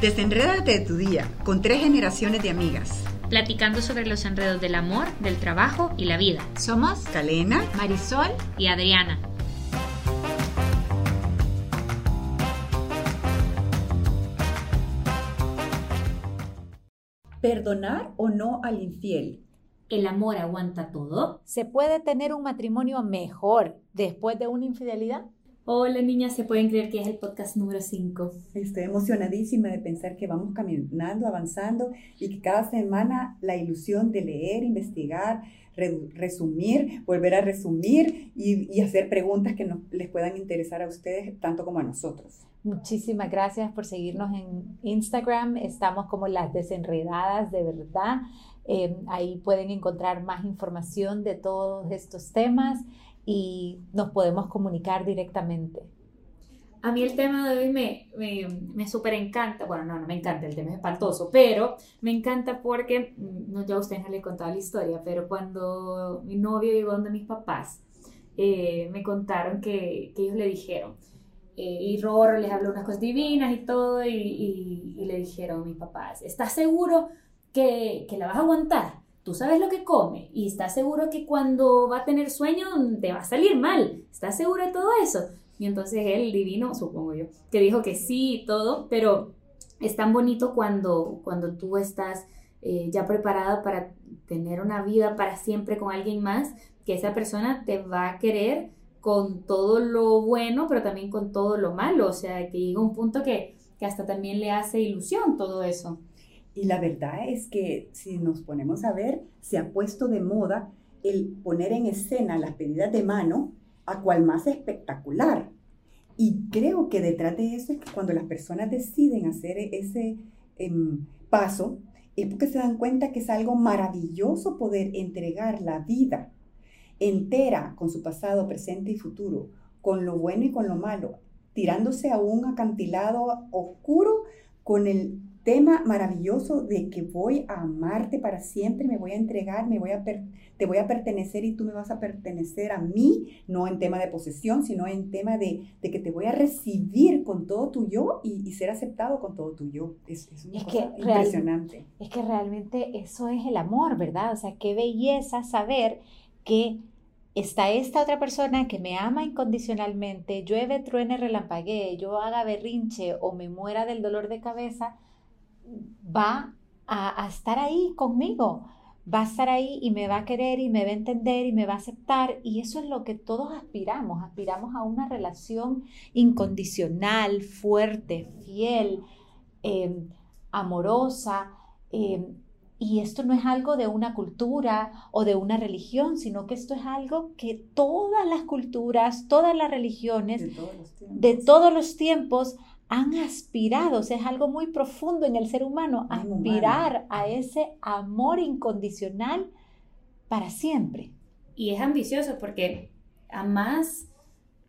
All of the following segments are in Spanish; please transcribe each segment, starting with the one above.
Desenrédate de tu día con tres generaciones de amigas. Platicando sobre los enredos del amor, del trabajo y la vida. Somos Calena, Marisol y Adriana. ¿Perdonar o no al infiel? ¿El amor aguanta todo? ¿Se puede tener un matrimonio mejor después de una infidelidad? Hola niñas, ¿se pueden creer que es el podcast número 5? Estoy emocionadísima de pensar que vamos caminando, avanzando y que cada semana la ilusión de leer, investigar, resumir, volver a resumir y, y hacer preguntas que nos, les puedan interesar a ustedes tanto como a nosotros. Muchísimas gracias por seguirnos en Instagram. Estamos como las desenredadas de verdad. Eh, ahí pueden encontrar más información de todos estos temas y nos podemos comunicar directamente. A mí el tema de hoy me, me, me súper encanta. Bueno, no, no me encanta, el tema es espantoso, pero me encanta porque, mm, no, ya ustedes no les he contado la historia, pero cuando mi novio llegó donde mis papás, eh, me contaron que, que, ellos le dijeron, eh, y Rorro les habló unas cosas divinas y todo, y, y, y le dijeron mis papás, ¿estás seguro que, que la vas a aguantar? Tú sabes lo que come y estás seguro que cuando va a tener sueño te va a salir mal. ¿Estás seguro de todo eso? Y entonces él, divino, supongo yo, que dijo que sí y todo, pero es tan bonito cuando, cuando tú estás eh, ya preparada para tener una vida para siempre con alguien más, que esa persona te va a querer con todo lo bueno, pero también con todo lo malo. O sea, que llega un punto que, que hasta también le hace ilusión todo eso. Y la verdad es que si nos ponemos a ver, se ha puesto de moda el poner en escena las pedidas de mano a cual más espectacular. Y creo que detrás de eso es que cuando las personas deciden hacer ese em, paso, es porque se dan cuenta que es algo maravilloso poder entregar la vida entera con su pasado, presente y futuro, con lo bueno y con lo malo, tirándose a un acantilado oscuro con el tema maravilloso de que voy a amarte para siempre, me voy a entregar, me voy a te voy a pertenecer y tú me vas a pertenecer a mí, no en tema de posesión, sino en tema de, de que te voy a recibir con todo tu yo y, ser aceptado con todo tu yo. Es, es, una cosa que impresionante. es que realmente eso es el amor, ¿verdad? O sea, qué belleza saber que está esta otra persona que me ama incondicionalmente, llueve, truene, relampaguee, yo haga berrinche o me muera del dolor de cabeza, va a, estar ahí conmigo, va a estar ahí y me va a querer y me va a entender y me va a aceptar. Y eso es lo que todos aspiramos. Aspiramos a una relación incondicional, fuerte, fiel, em, amorosa. Em, y esto no es algo de una cultura o de una religión, sino que esto es algo que todas las culturas, todas las religiones de todos los tiempos han aspirado, o sea, es algo muy profundo en el ser humano, aspirar a ese amor incondicional para siempre. Y es ambicioso porque amas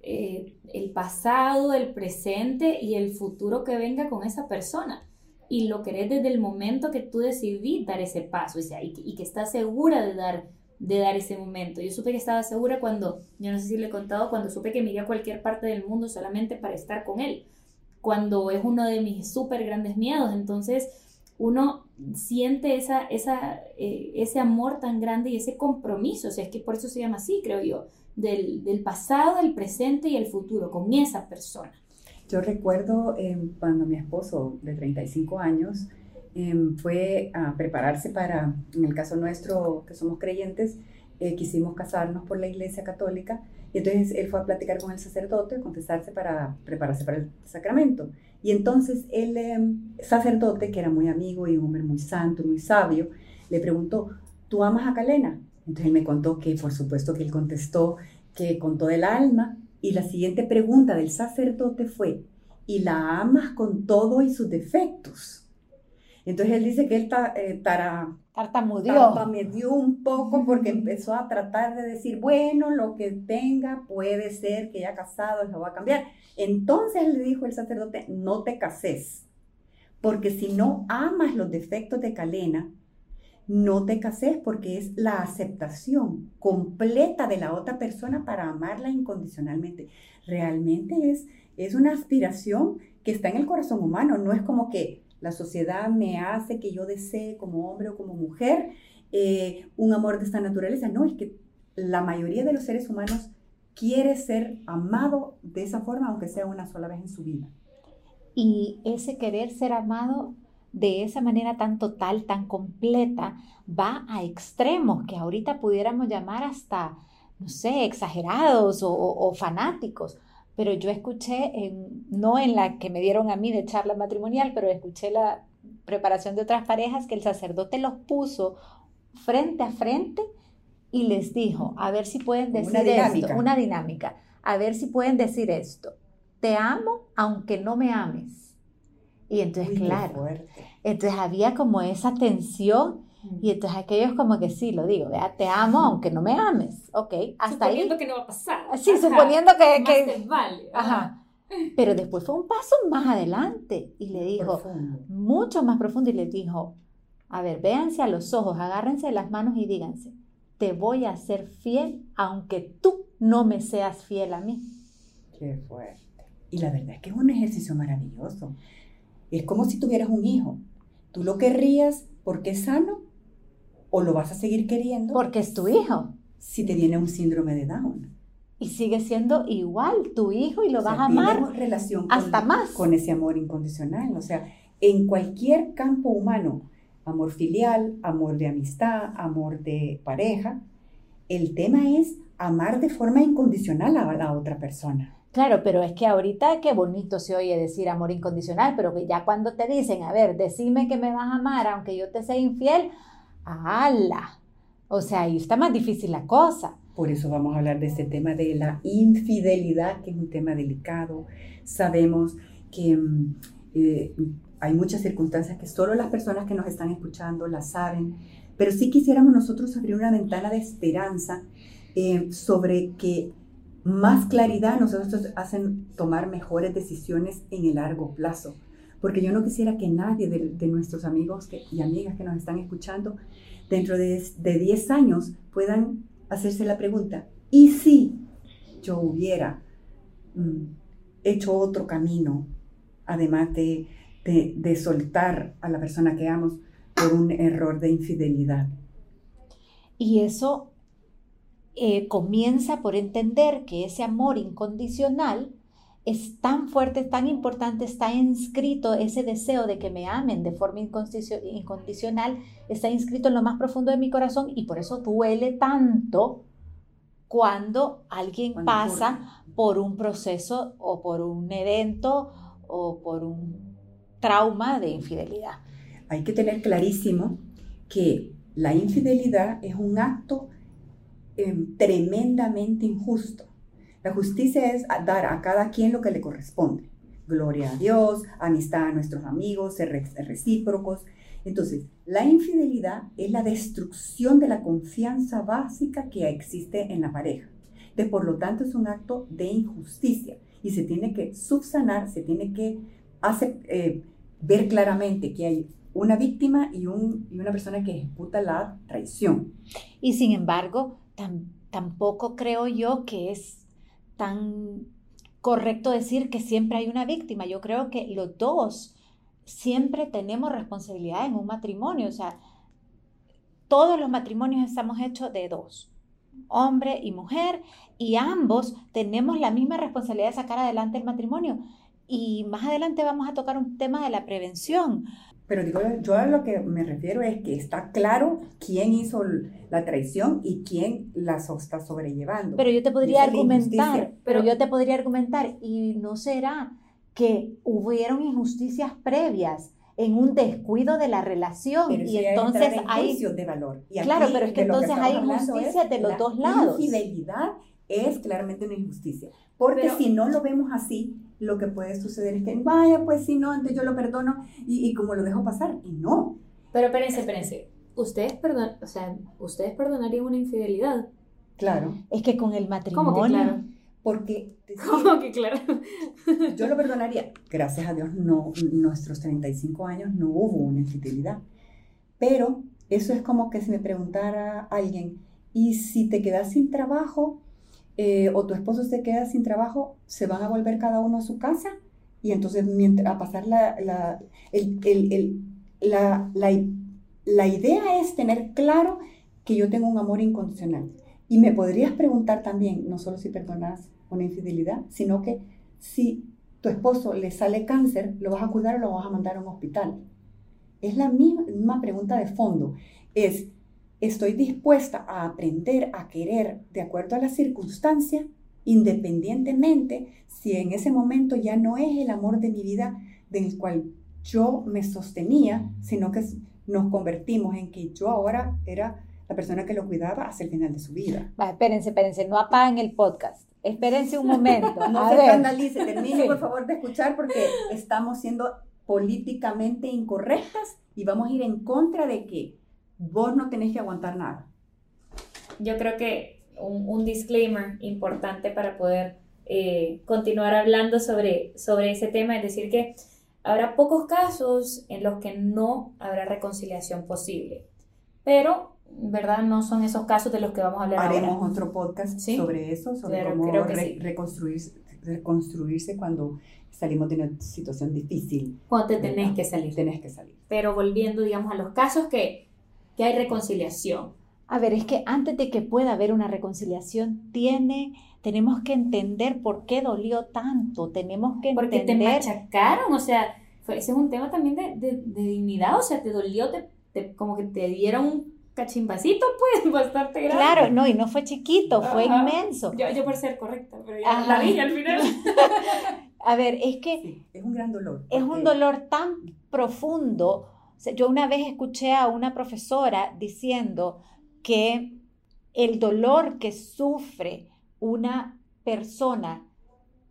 eh, el pasado, el presente y el futuro que venga con esa persona. Y lo querés desde el momento que tú decidí dar ese paso y, y que estás segura de dar, de dar ese momento. Yo supe que estaba segura cuando, yo no sé si le he contado, cuando supe que me iría a cualquier parte del mundo solamente para estar con él cuando es uno de mis súper grandes miedos. Entonces, uno siente esa, esa, eh, ese amor tan grande y ese compromiso, o sea, es que por eso se llama así, creo yo, del, del pasado, el presente y el futuro, con esa persona. Yo recuerdo em, cuando mi esposo de 35 años em, fue a prepararse para, en el caso nuestro, que somos creyentes, eh, quisimos casarnos por la Iglesia Católica y entonces él fue a platicar con el sacerdote, contestarse para prepararse para el sacramento. Y entonces el em, sacerdote, que era muy amigo y un hombre muy santo, muy sabio, le preguntó, ¿tú amas a Calena? Entonces él me contó que por supuesto que él contestó que con todo el alma. Y la siguiente pregunta del sacerdote fue, ¿y la amas con todo y sus defectos? Entonces él dice que él está eh, tartamudeó. un poco porque empezó a tratar de decir, bueno, lo que tenga puede ser que ya casado lo va a cambiar. Entonces le dijo el sacerdote, no te cases, porque si no amas los defectos de Calena, no te cases porque es la aceptación completa de la otra persona para amarla incondicionalmente. Realmente es, es una aspiración que está en el corazón humano, no es como que la sociedad me hace que yo desee como hombre o como mujer eh, un amor de esta naturaleza. No, es que la mayoría de los seres humanos quiere ser amado de esa forma, aunque sea una sola vez en su vida. Y ese querer ser amado de esa manera tan total, tan completa, va a extremos que ahorita pudiéramos llamar hasta, no sé, exagerados o, fanáticos. Pero yo escuché, no en la que me dieron a mí de charla matrimonial, pero escuché la preparación de otras parejas que el sacerdote los puso frente a frente y les dijo, a ver si pueden decir esto, una dinámica, a ver si pueden decir esto, te amo aunque no me ames. Y entonces, claro, entonces había como esa tensión y entonces aquellos como que sí, lo digo, ¿vea? te amo aunque no me ames, ok, hasta suponiendo que no va a pasar. Sí, suponiendo que... que vale. Ajá. Pero después fue un paso más adelante y le dijo, mucho más profundo y le dijo, a ver, véanse a los ojos, agárrense las manos y díganse, te voy a ser fiel aunque tú no me seas fiel a mí. Qué fuerte. Y la verdad es que es un ejercicio maravilloso. Es como si tuvieras un hijo. ¿Tú lo querrías porque es sano o lo vas a seguir queriendo? Porque es tu hijo. Si te viene un síndrome de Down. Y sigue siendo igual tu hijo y lo vas a amar relación hasta más. Con ese amor incondicional. O sea, en cualquier campo humano, amor filial, amor de amistad, amor de pareja, el tema es amar de forma incondicional a la otra persona. Claro, pero es que ahorita qué bonito se oye decir amor incondicional, pero que ya cuando te dicen, a ver, decime que me vas a amar aunque yo te sea infiel, ¡ala! O sea, ahí está más difícil la cosa. Por eso vamos a hablar de este tema de la infidelidad, que es un tema delicado. Sabemos que mm, eh, hay muchas circunstancias que solo las personas que nos están escuchando las saben, pero sí quisiéramos nosotros abrir una ventana de esperanza eh, sobre que más claridad nosotros hacen tomar mejores decisiones en el largo plazo. Porque yo no quisiera que nadie de, nuestros amigos y amigas que nos están escuchando dentro de, 10 años puedan hacerse la pregunta, ¿y si yo hubiera mm, hecho otro camino, además de, de soltar a la persona que amo por un error de infidelidad? Y eso eh, comienza por entender que ese amor incondicional es tan fuerte, tan importante, está inscrito, ese deseo de que me amen de forma incondicional, está inscrito en lo más profundo de mi corazón y por eso duele tanto cuando alguien pasa por un proceso o por un evento o por un trauma de infidelidad. Hay que tener clarísimo que la infidelidad es un acto Em, tremendamente injusto. La justicia es dar a cada quien lo que le corresponde. Gloria a Dios, amistad a nuestros amigos, ser recíprocos. Entonces, la infidelidad es la destrucción de la confianza básica que existe en la pareja. De por lo tanto, es un acto de injusticia y se tiene que subsanar, se tiene que eh, ver claramente que hay una víctima y una persona que ejecuta la traición. Y sin embargo, tampoco creo yo que es tan correcto decir que siempre hay una víctima. Yo creo que los dos siempre tenemos responsabilidad en un matrimonio. O sea, todos los matrimonios estamos hechos de dos, hombre y mujer, y ambos tenemos la misma responsabilidad de sacar adelante el matrimonio. Y más adelante vamos a tocar un tema de la prevención, pero digo, yo a lo que me refiero es que está claro quién hizo la traición y quién la está sobrellevando. Pero yo te podría argumentar, pero yo te podría argumentar, y no será que hubieron injusticias previas en un descuido de la relación y entonces hay de valor. claro, pero es que entonces hay injusticia de los dos lados. Infidelidad es claramente una injusticia, porque si no lo vemos así, lo que puede suceder es que, vaya, pues si no, entonces yo lo perdono y, como lo dejo pasar, y no. Pero espérense, espérense. ¿Ustedes, perdon o sea, ¿Ustedes perdonarían una infidelidad? Claro. Es que con el matrimonio... ¿Cómo que claro? Porque... ¿Cómo que claro? yo lo perdonaría. Gracias a Dios, no, nuestros 35 años no hubo una infidelidad. Pero eso es como que si me preguntara alguien, ¿y si te quedas sin trabajo? Eh, o tu esposo se queda sin trabajo, ¿se van a volver cada uno a su casa? Y entonces mientras, a pasar la, la, el, el, el, la, la, idea es tener claro que yo tengo un amor incondicional. Y me podrías preguntar también, no solo si perdonas una infidelidad, sino que si tu esposo le sale cáncer, ¿lo vas a cuidar o lo vas a mandar a un hospital? Es la misma pregunta de fondo. Es, ¿estoy dispuesta a aprender a querer de acuerdo a la circunstancia, independientemente si en ese momento ya no es el amor de mi vida del cual yo me sostenía, sino que nos convertimos en que yo ahora era la persona que lo cuidaba hasta el final de su vida. Va, espérense, espérense, no apaguen el podcast. Espérense un momento. no se escandalice, termine por favor de escuchar porque estamos siendo políticamente incorrectas y vamos a ir en contra de que vos no tenés que aguantar nada. Yo creo que un, disclaimer importante para poder eh, continuar hablando sobre, sobre ese tema es decir que habrá pocos casos en los que no habrá reconciliación posible, pero ¿verdad? No son esos casos de los que vamos a hablar Haremos otro podcast sobre eso, sobre cómo reconstruirse, reconstruirse cuando salimos de una situación difícil. Cuando te tenés que salir. Tenés que salir. Pero volviendo, digamos, a los casos que, que hay reconciliación. A ver, es que antes de que pueda haber una reconciliación, tiene, tenemos que entender por qué dolió tanto, tenemos que Porque entender... Porque te machacaron, o sea, ese es un tema también de, de, dignidad, o sea, te dolió, te, como que te dieron un cachimbacito, pues, bastante grande. Claro, no, y no fue chiquito, fue inmenso. Yo, yo, por ser correcta, pero ya la dije al final. A ver, es que... es un gran dolor. Es un dolor tan profundo. Yo una vez escuché a una profesora diciendo que el dolor que sufre una persona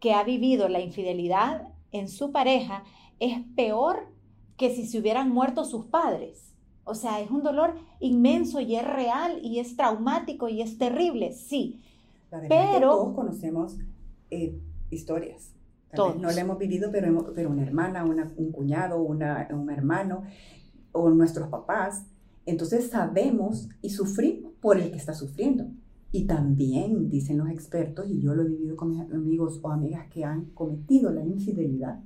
que ha vivido la infidelidad en su pareja es peor que si se hubieran muerto sus padres. O sea, es un dolor inmenso y es real y es traumático y es terrible, sí. pero todos conocemos eh, historias. No la hemos vivido, pero, pero una hermana, un cuñado, una, un hermano o nuestros papás. Entonces sabemos y sufrimos por el que está sufriendo. Y también dicen los expertos, y yo lo he vivido con mis amigos o amigas que han cometido la infidelidad,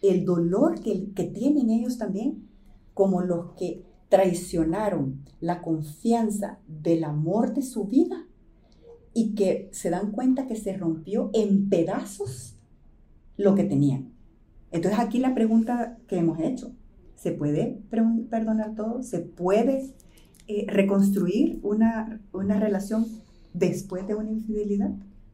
el dolor que, que tienen ellos también, como los que traicionaron la confianza del amor de su vida y que se dan cuenta que se rompió en pedazos lo que tenían. Entonces aquí la pregunta que hemos hecho, ¿se puede perdonar todo? ¿Se puede eh, reconstruir una, una relación después de una infidelidad?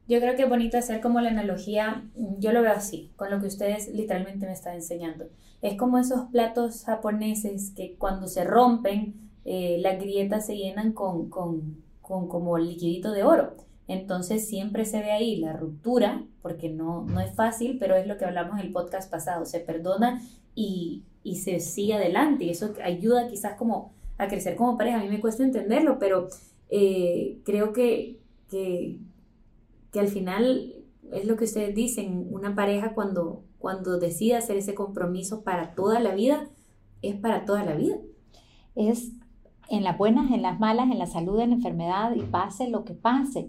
Yo creo que es bonito hacer como la analogía, yo lo veo así, con lo que ustedes literalmente me están enseñando. Es como esos platos japoneses que cuando se rompen, eh, las grietas se llenan con, con, con como liquidito de oro. Entonces siempre se ve ahí la ruptura, porque no, no es fácil, pero es lo que hablamos en el podcast pasado, se perdona y, y se sigue adelante y eso ayuda quizás como a crecer como pareja. A mí me cuesta entenderlo, pero eh, creo que, que, que al final es lo que ustedes dicen, una pareja cuando, cuando decide hacer ese compromiso para toda la vida, es para toda la vida. Es en las buenas, en las malas, en la salud, en la enfermedad y pase lo que pase.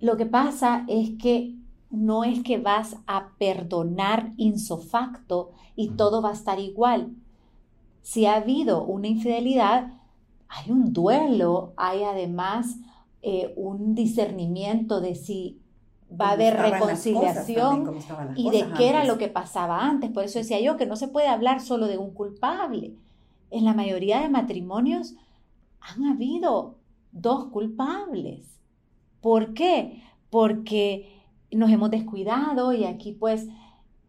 Lo que pasa es que no es que vas a perdonar insofacto y todo va a estar igual. Si ha habido una infidelidad, hay un duelo, hay además eh, un discernimiento de si va a haber reconciliación y de qué era lo que pasaba antes. Por eso decía yo que no se puede hablar solo de un culpable. En la mayoría de matrimonios han habido dos culpables. ¿Por qué? Porque nos hemos descuidado y aquí pues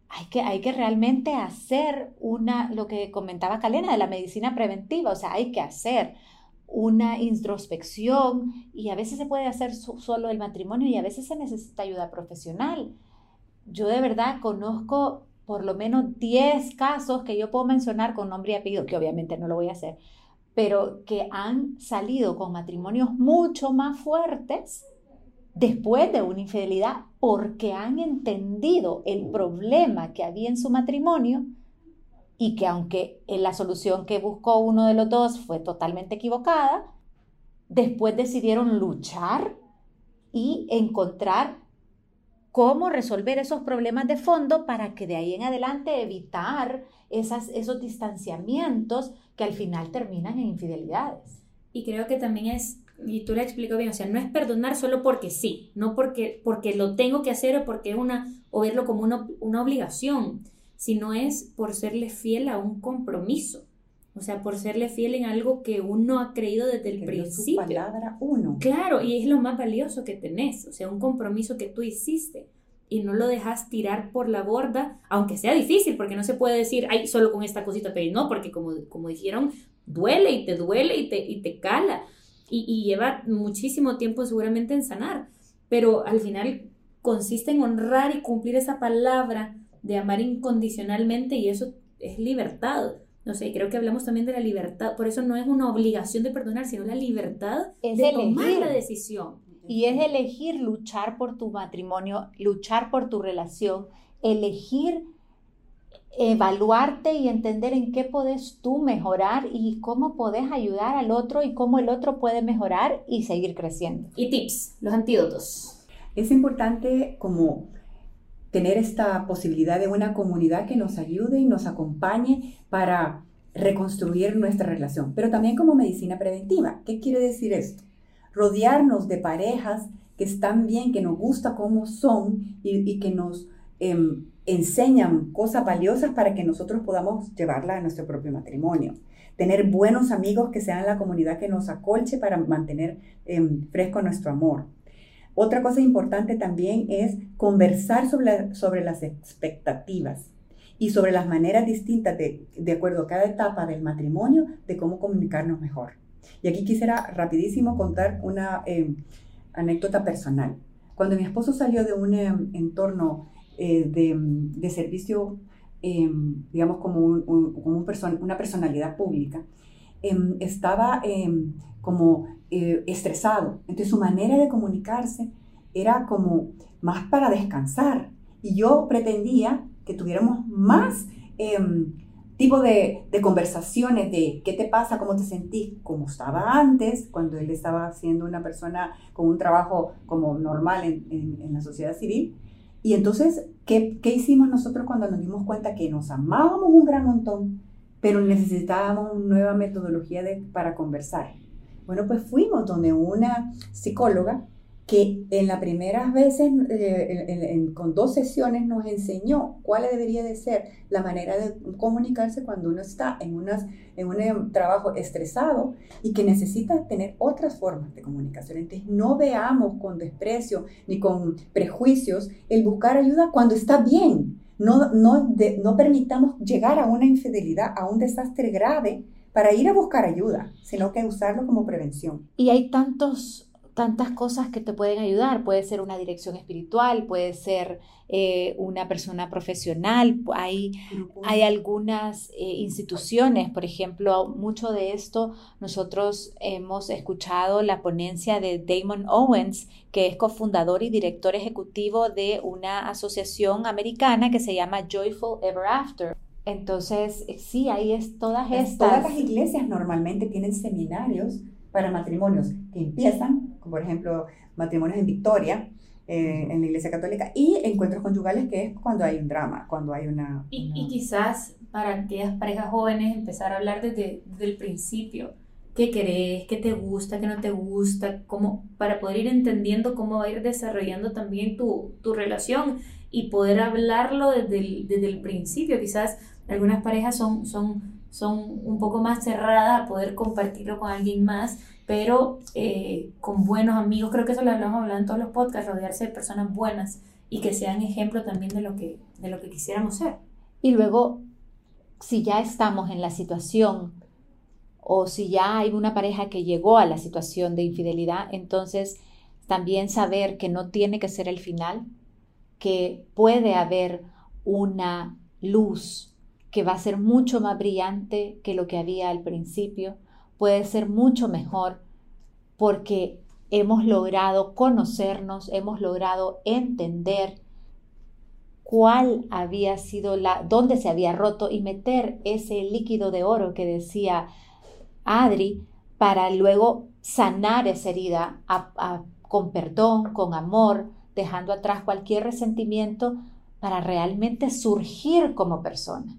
hay que, hay que realmente hacer una, lo que comentaba Calena de la medicina preventiva, o sea, hay que hacer una introspección y a veces se puede hacer solo el matrimonio y a veces se necesita ayuda profesional. Yo de verdad conozco por lo menos 10 casos que yo puedo mencionar con nombre y apellido, que obviamente no lo voy a hacer, pero que han salido con matrimonios mucho más fuertes después de una infidelidad porque han entendido el problema que había en su matrimonio y que aunque la solución que buscó uno de los dos fue totalmente equivocada, después decidieron luchar y encontrar cómo resolver esos problemas de fondo para que de ahí en adelante evitar esos distanciamientos que al final terminan en infidelidades. Y creo que también es, y tú lo explico bien, o sea, no es perdonar solo porque sí, no porque, porque lo tengo que hacer o porque es una, o verlo como una, una obligación, sino es por serle fiel a un compromiso. O sea, por serle fiel en algo que uno ha creído desde el principio. palabra uno. Claro, y es lo más valioso que tenés. O sea, un compromiso que tú hiciste y no lo dejas tirar por la borda, aunque sea difícil, porque no se puede decir, ay, solo con esta cosita, pero no, porque como, como dijeron, duele y te duele y te, y te cala. Y, y lleva muchísimo tiempo seguramente en sanar. Pero al final consiste en honrar y cumplir esa palabra de amar incondicionalmente y eso es libertad. No sé, creo que hablamos también de la libertad, por eso no es una obligación de perdonar, sino la libertad de tomar la decisión. Y es elegir luchar por tu matrimonio, luchar por tu relación, elegir evaluarte y entender en qué puedes tú mejorar y cómo puedes ayudar al otro y cómo el otro puede mejorar y seguir creciendo. Y tips, los antídotos. Es importante como tener esta posibilidad de una comunidad que nos ayude y nos acompañe para reconstruir nuestra relación, pero también como medicina preventiva. ¿Qué quiere decir esto? Rodearnos de parejas que están bien, que nos gusta cómo son y, que nos em, enseñan cosas valiosas para que nosotros podamos llevarla a nuestro propio matrimonio. Tener buenos amigos que sean la comunidad que nos acolche para mantener em, fresco nuestro amor otra cosa importante también es conversar sobre, sobre las expectativas y sobre las maneras distintas, de, de acuerdo a cada etapa del matrimonio, de cómo comunicarnos mejor. Y aquí quisiera rapidísimo contar una eh, anécdota personal. Cuando mi esposo salió de un em, entorno eh, de, de, servicio, em, digamos como, un, un una personalidad pública, em, estaba como eh, estresado. Entonces su manera de comunicarse era como más para descansar. Y yo pretendía que tuviéramos más em, tipo de, conversaciones de qué te pasa, cómo te sentís, como estaba antes, cuando él estaba siendo una persona con un trabajo como normal en, la sociedad civil. Y entonces, ¿qué, ¿qué, hicimos nosotros cuando nos dimos cuenta que nos amábamos un gran montón, pero necesitábamos una nueva metodología de, para conversar? Bueno, pues fuimos donde una psicóloga que en las primeras veces, eh, con dos sesiones, nos enseñó cuál debería de ser la manera de comunicarse cuando uno está en, un trabajo estresado y que necesita tener otras formas de comunicación. Entonces, no veamos con desprecio ni con prejuicios el buscar ayuda cuando está bien. No, no permitamos llegar a una infidelidad, a un desastre grave para ir a buscar ayuda, sino que usarlo como prevención. Y hay tantos tantas cosas que te pueden ayudar. Puede ser una dirección espiritual, puede ser eh, una persona profesional, hay, hay algunas eh, instituciones, por ejemplo, mucho de esto nosotros hemos escuchado la ponencia de Damon Owens, que es cofundador y director ejecutivo de una asociación americana que se llama Joyful Ever After. Entonces, sí, ahí es todas estas. Todas las iglesias normalmente tienen seminarios para matrimonios que empiezan, como por ejemplo matrimonios en Victoria, eh, en la Iglesia Católica, y encuentros conyugales, que es cuando hay un drama, cuando hay una... Y, y quizás para aquellas parejas jóvenes empezar a hablar desde, desde, el principio. ¿Qué querés? ¿Qué te gusta? ¿Qué no te gusta? Cómo, para poder ir entendiendo cómo va a ir desarrollando también tu, tu relación y poder hablarlo desde el, desde el principio. Quizás algunas parejas son, son, son un poco más cerradas a poder compartirlo con alguien más, pero eh, con buenos amigos. Creo que eso lo hablamos hablando en todos los podcasts, rodearse de personas buenas y que sean ejemplo también de lo que, de lo que quisiéramos ser. Y luego, si ya estamos en la situación o si ya hay una pareja que llegó a la situación de infidelidad, entonces también saber que no tiene que ser el final, que puede haber una luz que va a ser mucho más brillante que lo que había al principio, puede ser mucho mejor porque hemos logrado conocernos, hemos logrado entender cuál había sido la, dónde se había roto y meter ese líquido de oro que decía Adri para luego sanar esa herida con perdón, con amor, dejando atrás cualquier resentimiento para realmente surgir como persona.